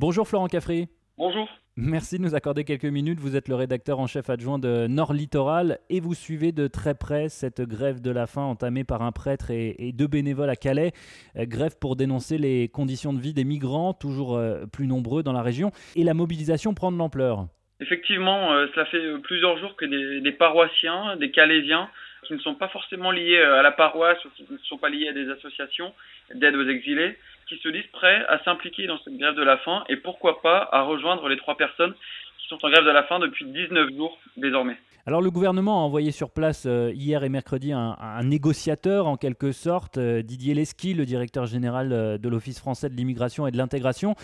Bonjour Florent Caffry. Bonjour. Merci de nous accorder quelques minutes. Vous êtes le rédacteur en chef adjoint de Nord Littoral et vous suivez de très près cette grève de la faim entamée par un prêtre et, deux bénévoles à Calais. Euh, grève pour dénoncer les conditions de vie des migrants, toujours euh, plus nombreux dans la région, et la mobilisation prend de l'ampleur. Effectivement, euh, cela fait plusieurs jours que des, des, paroissiens, des Calaisiens, qui ne sont pas forcément liés à la paroisse ou qui ne sont pas liés à des associations d'aide aux exilés, qui se disent prêts à s'impliquer dans cette grève de la faim et pourquoi pas à rejoindre les trois personnes qui sont en grève de la faim depuis 19 jours désormais. Alors le gouvernement a envoyé sur place euh, hier et mercredi un, négociateur en quelque sorte, euh, Didier Lesky, le directeur général euh, de l'Office français de l'immigration et de l'intégration.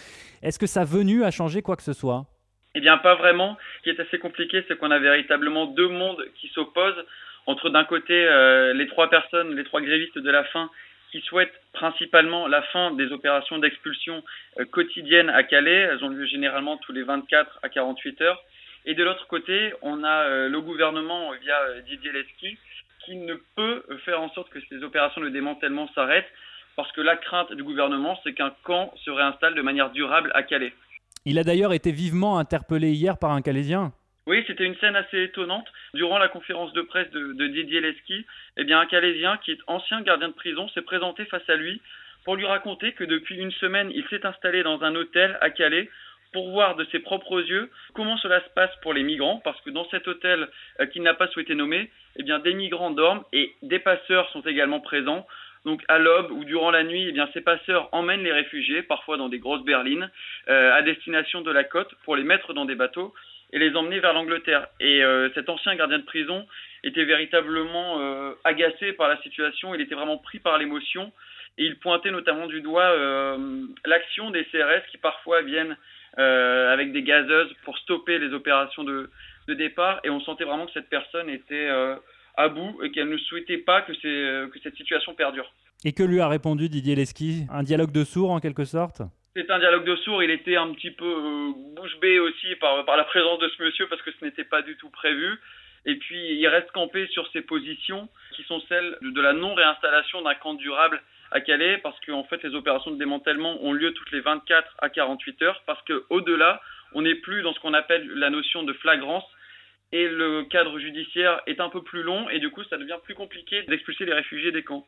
Est-ce que ça a venu à changer quoi que ce soit? Eh bien pas vraiment. Ce qui est assez compliqué, c'est qu'on a véritablement deux mondes qui s'opposent entre d'un côté les trois personnes, les trois grévistes de la faim qui souhaitent principalement la fin des opérations d'expulsion euh, quotidiennes à Calais. Elles ont lieu généralement tous les 24 à 48 heures. Et de l'autre côté, on a euh, le gouvernement via euh, Didier Lesky qui ne peut faire en sorte que ces opérations de démantèlement s'arrêtent parce que la crainte du gouvernement, c'est qu'un camp se réinstalle de manière durable à Calais. Il a d'ailleurs été vivement interpellé hier par un Calaisien. Oui, c'était une scène assez étonnante. Durant la conférence de presse de, Didier Lesky, eh un Calaisien qui est ancien gardien de prison s'est présenté face à lui pour lui raconter que depuis une semaine, il s'est installé dans un hôtel à Calais pour voir de ses propres yeux comment cela se passe pour les migrants, parce que dans cet hôtel euh, qu'il n'a pas souhaité nommer, eh bien, des migrants dorment et des passeurs sont également présents. Donc à l'aube ou durant la nuit, eh ces passeurs emmènent les réfugiés, parfois dans des grosses berlines, euh, à destination de la côte pour les mettre dans des bateaux et les emmener vers l'Angleterre. Et euh, cet ancien gardien de prison était véritablement euh, agacé par la situation, il était vraiment pris par l'émotion, et il pointait notamment du doigt euh, l'action des CRS qui parfois viennent avec des gazeuses pour stopper les opérations de, départ, et on sentait vraiment que cette personne était à bout et qu'elle ne souhaitait pas que, que cette situation perdure. Et que lui a répondu Didier Lesky? Un dialogue de sourds en quelque sorte? C'est un dialogue de sourds. Il était un petit peu euh, bouche bée aussi par, par la présence de ce monsieur parce que ce n'était pas du tout prévu. Et puis, il reste campé sur ses positions qui sont celles de la non-réinstallation d'un camp durable à Calais parce qu'en fait, les opérations de démantèlement ont lieu toutes les 24 à 48 heures parce qu'au-delà, on n'est plus dans ce qu'on appelle la notion de flagrance et le cadre judiciaire est un peu plus long et du coup, ça devient plus compliqué d'expulser les réfugiés des camps.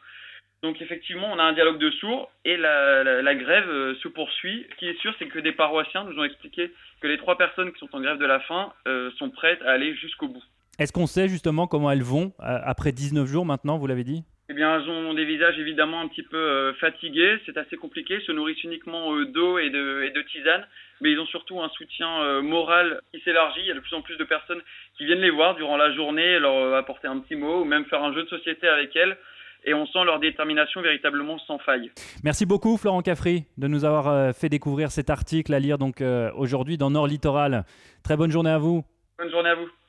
Donc effectivement, on a un dialogue de sourds et la, grève euh, se poursuit. Ce qui est sûr, c'est que des paroissiens nous ont expliqué que les trois personnes qui sont en grève de la faim euh, sont prêtes à aller jusqu'au bout. Est-ce qu'on sait justement comment elles vont euh, après 19 jours maintenant, vous l'avez dit? Eh bien, elles ont des visages évidemment un petit peu fatigués, c'est assez compliqué, ils se nourrissent uniquement d'eau et de, et de tisane, mais ils ont surtout un soutien moral qui s'élargit. Il y a de plus en plus de personnes qui viennent les voir durant la journée, leur apporter un petit mot ou même faire un jeu de société avec elles et on sent leur détermination véritablement sans faille. Merci beaucoup Florent Caffry de nous avoir euh, fait découvrir cet article à lire donc euh, aujourd'hui dans Nord Littoral. Très bonne journée à vous. Bonne journée à vous.